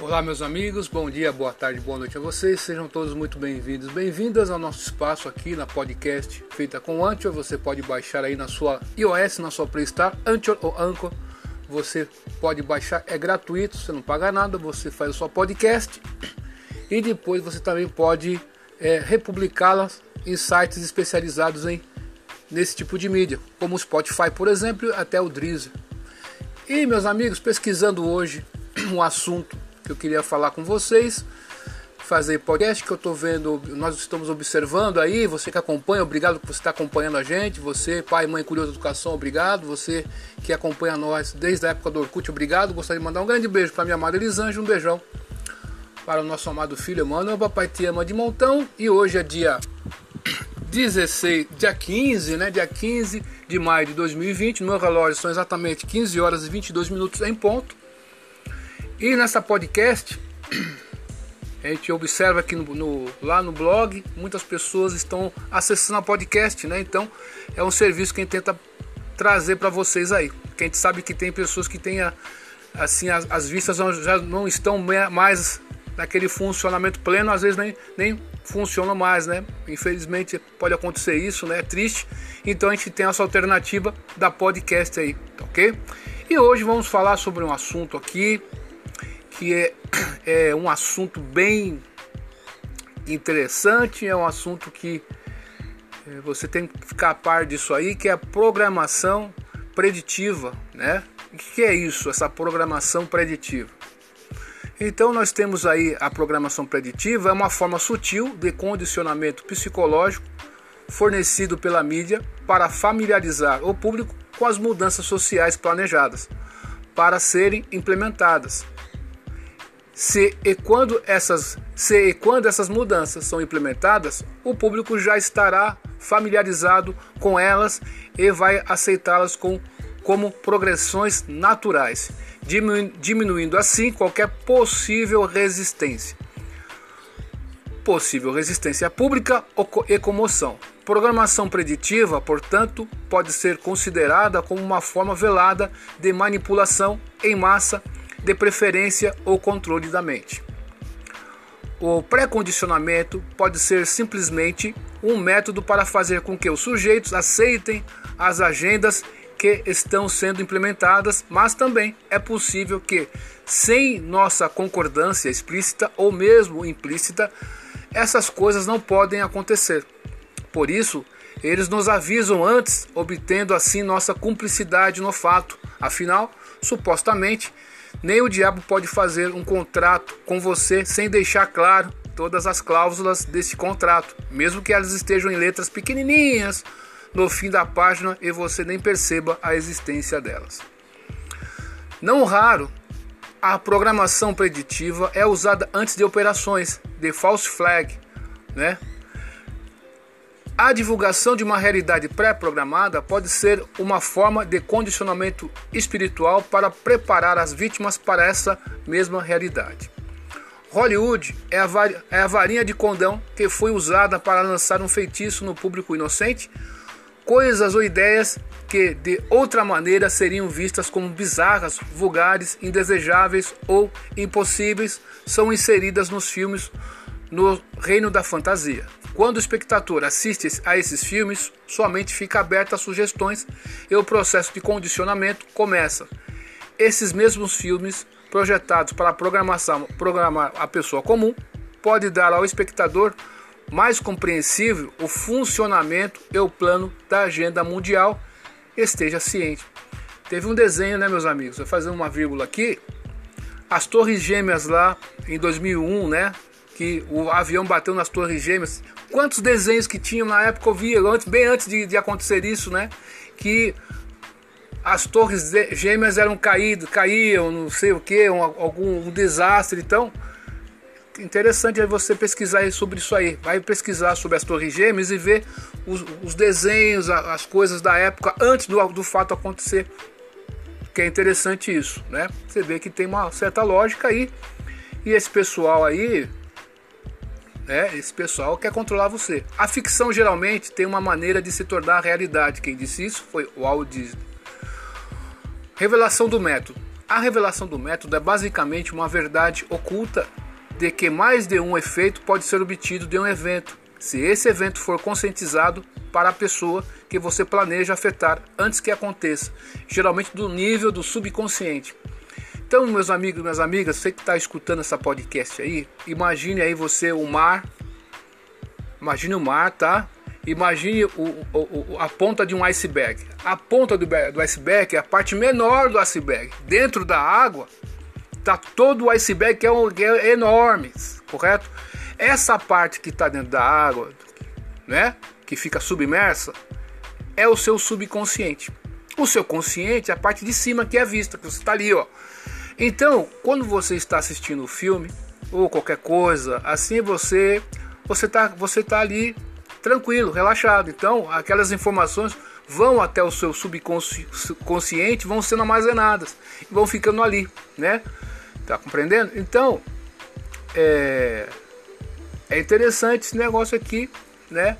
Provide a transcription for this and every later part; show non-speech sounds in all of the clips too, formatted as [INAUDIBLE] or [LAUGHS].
Olá, meus amigos, bom dia, boa tarde, boa noite a vocês. Sejam todos muito bem-vindos, bem-vindas ao nosso espaço aqui na podcast feita com Anchor. Você pode baixar aí na sua iOS, na sua Play Store, Anchor ou Anchor. Você pode baixar, é gratuito, você não paga nada, você faz o seu podcast e depois você também pode é, republicá-las em sites especializados em nesse tipo de mídia, como o Spotify, por exemplo, até o Deezer. E meus amigos, pesquisando hoje um assunto que eu queria falar com vocês. Fazer podcast que eu estou vendo, nós estamos observando aí. Você que acompanha, obrigado por estar acompanhando a gente. Você, pai, mãe, curioso educação, obrigado. Você que acompanha nós desde a época do Orkut, obrigado. Gostaria de mandar um grande beijo para minha amada Elisângela, um beijão para o nosso amado filho Emmanuel. Papai te ama de montão. E hoje é dia 16, dia 15, né? Dia 15 de maio de 2020. No meu relógio são exatamente 15 horas e 22 minutos em ponto. E nessa podcast, a gente observa aqui no, no, lá no blog, muitas pessoas estão acessando a podcast, né? Então é um serviço que a gente tenta trazer para vocês aí. Que a gente sabe que tem pessoas que têm a, assim as, as vistas já não estão mais naquele funcionamento pleno, às vezes nem, nem funcionam mais, né? Infelizmente pode acontecer isso, né? É triste. Então a gente tem essa alternativa da podcast aí, ok? E hoje vamos falar sobre um assunto aqui que é, [CLEARS THROAT] é um assunto bem interessante, é um assunto que é, você tem que ficar a par disso aí, que é a programação preditiva, né? O que é isso, essa programação preditiva? Então nós temos aí a programação preditiva, é uma forma sutil de condicionamento psicológico fornecido pela mídia para familiarizar o público com as mudanças sociais planejadas para serem implementadas se e quando essas se e quando essas mudanças são implementadas, o público já estará familiarizado com elas e vai aceitá-las com, como progressões naturais, diminuindo assim qualquer possível resistência. Possível resistência pública e comoção. Programação preditiva, portanto, pode ser considerada como uma forma velada de manipulação em massa de preferência ou controle da mente. O pré-condicionamento pode ser simplesmente um método para fazer com que os sujeitos aceitem as agendas que estão sendo implementadas, mas também é possível que, sem nossa concordância explícita ou mesmo implícita, essas coisas não podem acontecer. Por isso, eles nos avisam antes, obtendo assim nossa cumplicidade no fato. Afinal, supostamente, nem o diabo pode fazer um contrato com você sem deixar claro todas as cláusulas desse contrato, mesmo que elas estejam em letras pequenininhas no fim da página e você nem perceba a existência delas. Não raro, a programação preditiva é usada antes de operações de false flag, né? A divulgação de uma realidade pré-programada pode ser uma forma de condicionamento espiritual para preparar as vítimas para essa mesma realidade. Hollywood é a, é a varinha de condão que foi usada para lançar um feitiço no público inocente, coisas ou ideias que de outra maneira seriam vistas como bizarras, vulgares, indesejáveis ou impossíveis são inseridas nos filmes no reino da fantasia. Quando o espectador assiste a esses filmes, sua mente fica aberta a sugestões e o processo de condicionamento começa. Esses mesmos filmes, projetados para programar a pessoa comum, pode dar ao espectador mais compreensível o funcionamento e o plano da agenda mundial. Esteja ciente. Teve um desenho, né, meus amigos? Vou fazer uma vírgula aqui. As Torres Gêmeas lá em 2001, né? Que o avião bateu nas Torres Gêmeas. Quantos desenhos que tinham na época eu via, bem antes de, de acontecer isso, né? Que as torres gêmeas eram caídas, caíam, não sei o que, um, algum um desastre. Então, interessante é você pesquisar sobre isso aí. Vai pesquisar sobre as torres gêmeas e ver os, os desenhos, as coisas da época antes do, do fato acontecer. Que é interessante isso, né? Você vê que tem uma certa lógica aí. E esse pessoal aí né? Esse pessoal quer controlar você. A ficção geralmente tem uma maneira de se tornar realidade. Quem disse isso foi Walt Disney. Revelação do método. A revelação do método é basicamente uma verdade oculta de que mais de um efeito pode ser obtido de um evento, se esse evento for conscientizado para a pessoa que você planeja afetar antes que aconteça, geralmente do nível do subconsciente. Então, meus amigos, minhas amigas, você que está escutando essa podcast aí, imagine aí você o mar, imagine o mar, tá? Imagine o, o, a ponta de um iceberg. A ponta do, do iceberg é a parte menor do iceberg. Dentro da água está todo o iceberg que é, um, que é enorme, correto? Essa parte que está dentro da água, né, que fica submersa, é o seu subconsciente. O seu consciente é a parte de cima que é vista, que você está ali, ó. Então, quando você está assistindo o filme ou qualquer coisa, assim você você está você tá ali tranquilo, relaxado. Então, aquelas informações vão até o seu subconsciente, vão sendo armazenadas, vão ficando ali, né? Tá compreendendo? Então, é, é interessante esse negócio aqui, né?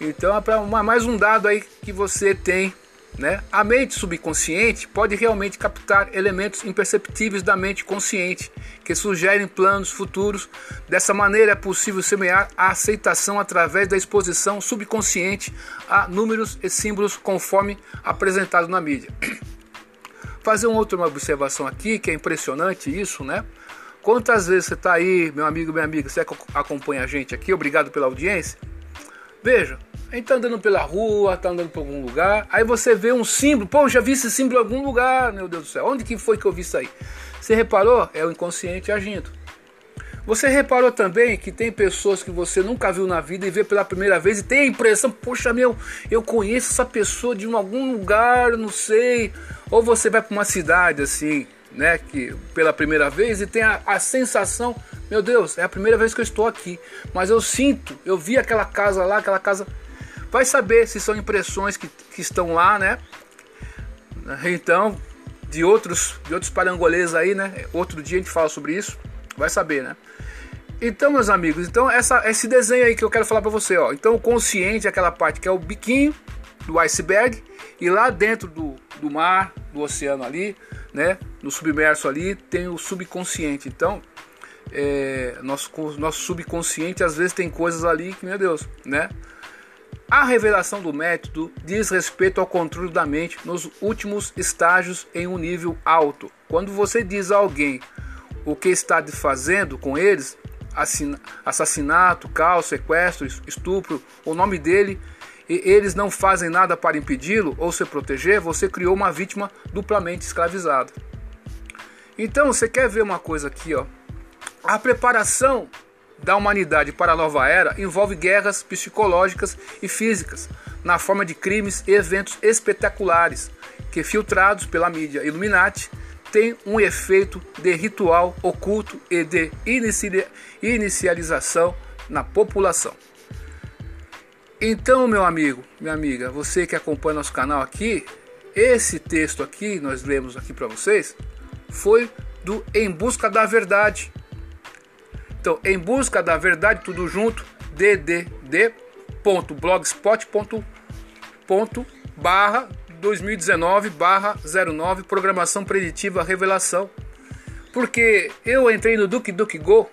Então, é para mais um dado aí que você tem né? A mente subconsciente pode realmente captar elementos imperceptíveis da mente consciente, que sugerem planos futuros. Dessa maneira, é possível semear a aceitação através da exposição subconsciente a números e símbolos conforme apresentado na mídia. [CLEARS THROAT] Fazer uma outra observação aqui, que é impressionante isso, né? Quantas vezes você está aí, meu amigo, minha amiga, você acompanha a gente aqui, obrigado pela audiência. Veja, a gente tá andando pela rua, tá andando por algum lugar, aí você vê um símbolo, pô, já vi esse símbolo em algum lugar, meu Deus do céu, onde que foi que eu vi isso aí? Você reparou? É o inconsciente agindo. Você reparou também que tem pessoas que você nunca viu na vida e vê pela primeira vez e tem a impressão, poxa meu, eu conheço essa pessoa de algum lugar, não sei. Ou você vai para uma cidade assim, né, que pela primeira vez e tem a, a sensação, meu Deus, é a primeira vez que eu estou aqui, mas eu sinto, eu vi aquela casa lá, aquela casa Vai saber se são impressões que, que estão lá, né? Então, de outros, de outros parangolês aí, né? Outro dia a gente fala sobre isso. Vai saber, né? Então, meus amigos, então essa, esse desenho aí que eu quero falar para você, ó. Então, o consciente é aquela parte que é o biquinho do iceberg e lá dentro do, do mar, do oceano ali, né? No submerso ali tem o subconsciente. Então, é, nosso nosso subconsciente às vezes tem coisas ali que meu Deus, né? A revelação do método diz respeito ao controle da mente nos últimos estágios em um nível alto. Quando você diz a alguém o que está fazendo com eles, assassinato, caos, sequestro, estupro, o nome dele, e eles não fazem nada para impedi-lo ou se proteger, você criou uma vítima duplamente escravizada. Então, você quer ver uma coisa aqui, ó? A preparação da humanidade para a nova era envolve guerras psicológicas e físicas, na forma de crimes e eventos espetaculares, que filtrados pela mídia Illuminati têm um efeito de ritual oculto e de inicialização na população. Então, meu amigo, minha amiga, você que acompanha nosso canal aqui, esse texto aqui, nós lemos aqui para vocês, foi do Em Busca da Verdade, então, em busca da verdade, tudo junto, ddd.blogspot.com barra 2019 barra 09 programação preditiva revelação. Porque eu entrei no Duke Duke Go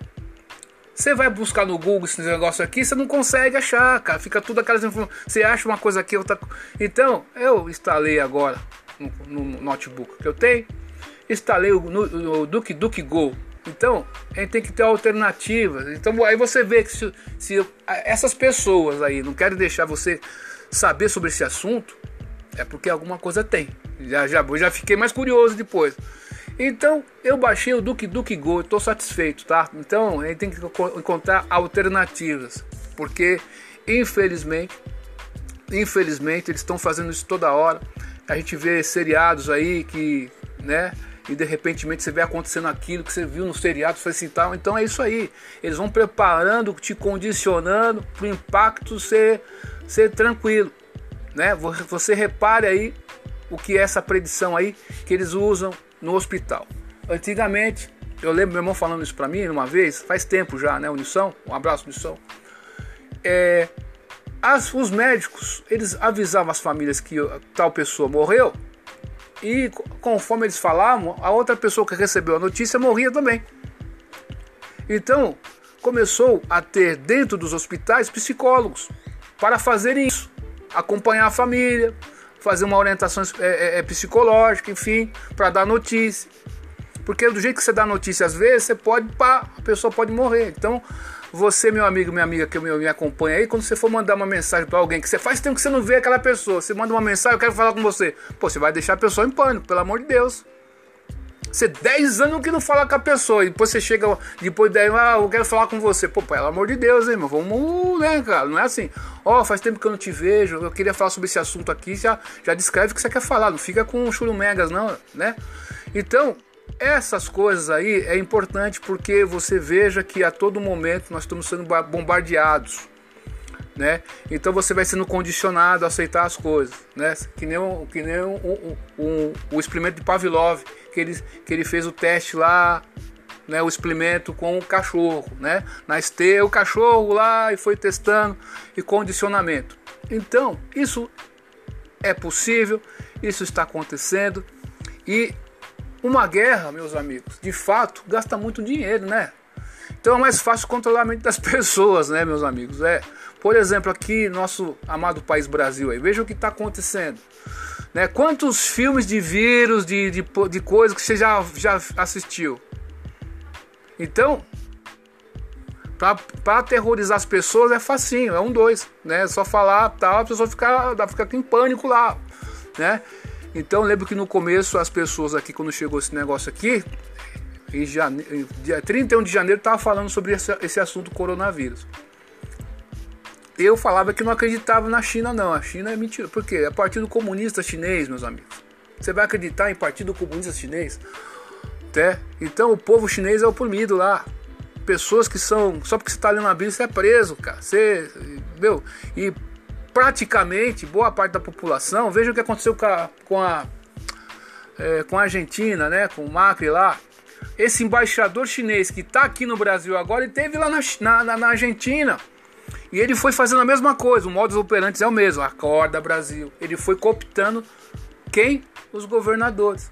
você vai buscar no Google esse negócio aqui você não consegue achar cara. Fica tudo aquelas informações você acha uma coisa aqui outra então eu instalei agora no, no notebook que eu tenho instalei o no, no Duke Duke Go então, a gente tem que ter alternativas. Então, aí você vê que se, se essas pessoas aí não querem deixar você saber sobre esse assunto, é porque alguma coisa tem. Já, já, já fiquei mais curioso depois. Então, eu baixei o Duke Duke Go, estou satisfeito, tá? Então, a gente tem que encontrar alternativas, porque infelizmente, infelizmente eles estão fazendo isso toda hora. A gente vê seriados aí que, né, e de repente você vê acontecendo aquilo que você viu no seriado, foi assim tal. Então é isso aí. Eles vão preparando, te condicionando para o impacto ser, ser tranquilo. Né? Você repare aí o que é essa predição aí que eles usam no hospital. Antigamente, eu lembro meu irmão falando isso para mim uma vez, faz tempo já, né? Unição, um abraço, Unição. É, as, os médicos, eles avisavam as famílias que tal pessoa morreu E conforme eles falavam, a outra pessoa que recebeu a notícia morria também. Então, começou a ter dentro dos hospitais psicólogos para fazer isso, acompanhar a família, fazer uma orientação é, é, é psicológica, enfim, para dar notícia. Porque do jeito que você dá notícia, às vezes, você pode, pá, a pessoa pode morrer. Então, você, meu amigo, minha amiga que me acompanha aí, quando você for mandar uma mensagem para alguém que você faz tempo que você não vê aquela pessoa, você manda uma mensagem, eu quero falar com você. Pô, você vai deixar a pessoa em pânico, pelo amor de Deus. Você 10 anos que não fala com a pessoa, e depois você chega, depois daí, ah, eu quero falar com você. Pô, pelo amor de Deus, hein, meu, vamos, né, cara? Não é assim, ó, oh, faz tempo que eu não te vejo, eu queria falar sobre esse assunto aqui, já, já descreve o que você quer falar, não fica com churumegas, não, né? Então, essas coisas aí é importante porque você veja que a todo momento nós estamos sendo bombardeados, né? Então você vai sendo condicionado a aceitar as coisas, né? Que nem, que nem um, o experimento de Pavlov, que ele, que ele fez o teste lá, né? O experimento com o cachorro, né? Na esteira, o cachorro lá e foi testando e condicionamento. Então, isso é possível, isso está acontecendo e uma guerra, meus amigos, de fato, gasta muito dinheiro, né? Então é mais fácil controlar a mente das [LAUGHS] pessoas, né, meus amigos? É, por exemplo, aqui nosso amado país Brasil aí, veja o que está acontecendo. Né? Quantos filmes de vírus, de, de, de coisas que você já, já assistiu? Então, para aterrorizar as pessoas é facinho, é um dois, né? É só falar tal, a pessoa fica, fica em pânico lá, né? Então lembro que no começo as pessoas aqui, quando chegou esse negócio aqui, em janeiro, dia 31 de janeiro, estava falando sobre esse, esse assunto coronavírus. Eu falava que não acreditava na China, não. A China é mentira. Por quê? É Partido Comunista Chinês, meus amigos. Você vai acreditar em Partido Comunista Chinês? Até? Então o povo chinês é oprimido lá. Pessoas que são. Só porque você está lendo a Bíblia, você é preso, cara. Você. Meu. E praticamente boa parte da população, veja o que aconteceu com a, com a, é, com a Argentina, né, com o Macri lá. Esse embaixador chinês que está aqui no Brasil agora, ele teve lá na, na, na, Argentina. E ele foi fazendo a mesma coisa, o modus operandi é o mesmo, acorda Brasil. Ele foi cooptando quem? Os governadores.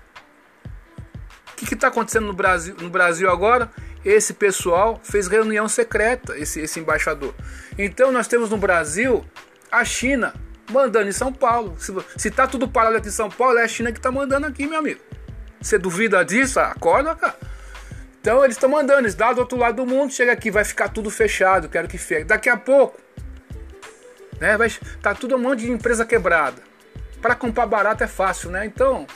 O que está acontecendo no Brasil, no Brasil agora? Esse pessoal fez reunião secreta, esse, esse embaixador. Então nós temos no Brasil a China mandando em São Paulo. Se, se tá tudo parado aqui em São Paulo, é a China que tá mandando aqui, meu amigo. Você duvida disso? Acorda, cara. Então eles estão mandando, eles dão do outro lado do mundo, chega aqui, vai ficar tudo fechado, quero que feche. Daqui a pouco, né, vai tá tudo um monte de empresa quebrada. Para comprar barato é fácil, né? Então,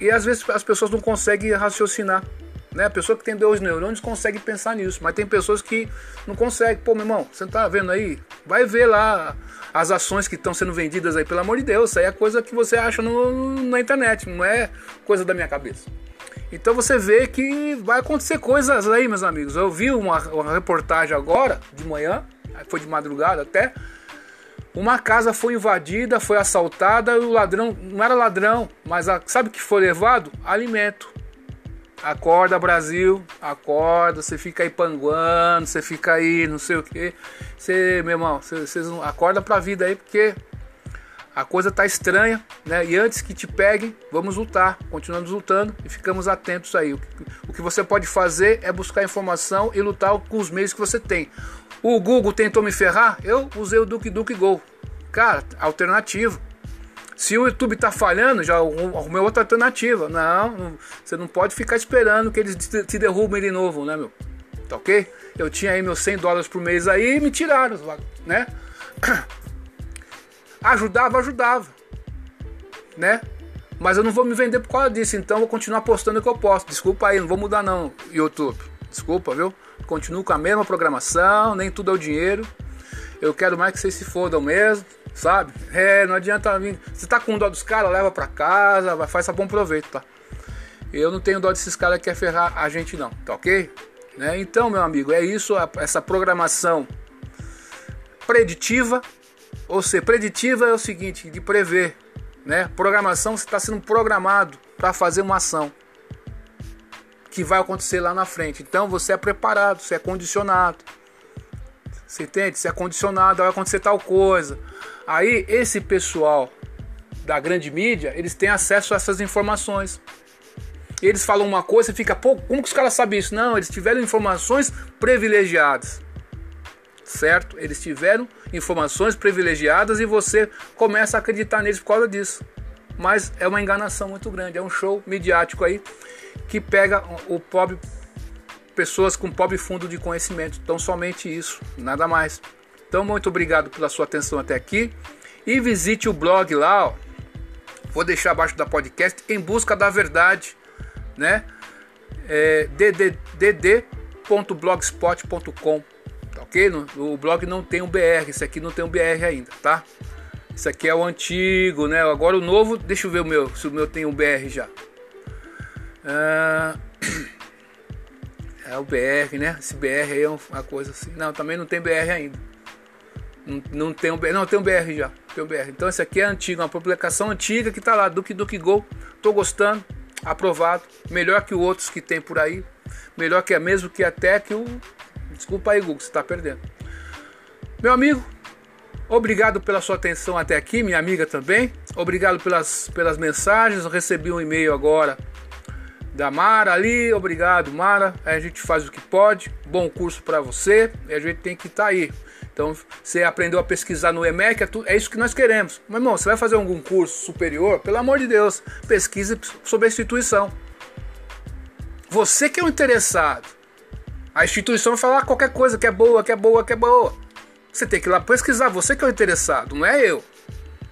e às vezes as pessoas não conseguem raciocinar. Né? A pessoa que tem dois neurônios consegue pensar nisso, mas tem pessoas que não conseguem. Pô, meu irmão, você não tá vendo aí? Vai ver lá as ações que estão sendo vendidas aí, pelo amor de Deus. Isso aí é coisa que você acha no, na internet, não é coisa da minha cabeça. Então você vê que vai acontecer coisas aí, meus amigos. Eu vi uma, uma reportagem agora, de manhã, foi de madrugada até. Uma casa foi invadida, foi assaltada, e o ladrão, não era ladrão, mas a, sabe o que foi levado? Alimento. Acorda Brasil, acorda, você fica aí panguando, você fica aí, não sei o que. Você, meu irmão, vocês não acorda pra vida aí porque a coisa tá estranha, né? E antes que te peguem, vamos lutar, continuamos lutando e ficamos atentos aí. O que você pode fazer é buscar informação e lutar com os meios que você tem. O Google tentou me ferrar, eu usei o Duke Duke Go. Cara, alternativo. Se o YouTube está falhando, já arrumei outra alternativa. Não, você não pode ficar esperando que eles te derrubem de novo, né, meu? Tá ok? Eu tinha aí meus 100 dólares por mês aí e me tiraram, né? [CLEARS THROAT] Ajudava, ajudava, né? Mas eu não vou me vender por causa disso, então vou continuar postando o que eu posto. Desculpa aí, não vou mudar não, YouTube. Desculpa, viu? Continuo com a mesma programação, nem tudo é o dinheiro. Eu quero mais que vocês se fodam mesmo sabe? É, não adianta vir. Você tá com dó dos caras, leva pra casa, vai, faz bom proveito, tá? Eu não tenho dó desses caras que quer ferrar a gente, não, tá ok? Né? Então, meu amigo, é isso, essa programação preditiva. Ou seja, preditiva é o seguinte, de prever, né? Programação, você está sendo programado para fazer uma ação que vai acontecer lá na frente. Então, você é preparado, você é condicionado. Você entende? Você é condicionado, vai acontecer tal coisa. Aí esse pessoal da grande mídia, eles têm acesso a essas informações. Eles falam uma coisa e fica, pô, como que os caras sabem isso? Não, eles tiveram informações privilegiadas. Certo? Eles tiveram informações privilegiadas e você começa a acreditar neles por causa disso. Mas é uma enganação muito grande, é um show midiático aí que pega o pobre pessoas com pobre fundo de conhecimento. Então somente isso, nada mais. Então muito obrigado pela sua atenção até aqui e visite o blog lá, ó. Vou deixar abaixo da podcast em busca da verdade, né? É, dd.blogspot.com, tá ok? No, o blog não tem um BR, esse aqui não tem um BR ainda, tá? Isso aqui é o antigo, né? Agora o novo, deixa eu ver o meu, se o meu tem um BR já. Ah, [CLEARS THROAT] é o BR, né? Esse BR aí é uma coisa assim. Não, também não tem BR ainda. Não, não tem um BR, não tem um BR já. Tem um BR. Então esse aqui é antigo, uma publicação antiga que tá lá, Duque Duque Gol. Tô gostando, aprovado. Melhor que outros que tem por aí. Melhor que é mesmo que até que o. Desculpa aí, Google, você tá perdendo. Meu amigo, obrigado pela sua atenção até aqui, minha amiga também. Obrigado pelas, pelas mensagens. Eu recebi um e-mail agora da Mara ali, obrigado Mara, a gente faz o que pode, bom curso para você, e a gente tem que estar tá aí. Então, você aprendeu a pesquisar no EMEC, é, é isso que nós queremos. Mas, irmão, você vai fazer algum curso superior? Pelo amor de Deus, pesquise sobre a instituição. Você que é o interessado. A instituição vai falar qualquer coisa que é boa, que é boa, que é boa. Você tem que ir lá pesquisar, você que é o interessado, não é eu.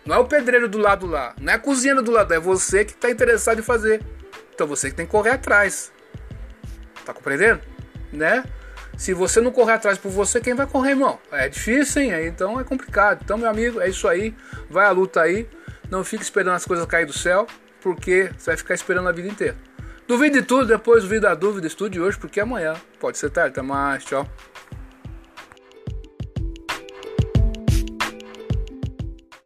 Não é o pedreiro do lado lá, não é a cozinha do lado, é você que está interessado em fazer. Então você que tem que correr atrás. Tá compreendendo? Né? Se você não correr atrás por você, quem vai correr, irmão? É difícil, hein? Então é complicado. Então, meu amigo, é isso aí. Vai a luta aí. Não fique esperando as coisas cair do céu, porque você vai ficar esperando a vida inteira. Duvide de tudo, depois duvide da dúvida, estude hoje, porque amanhã pode ser tarde. Até mais, tchau.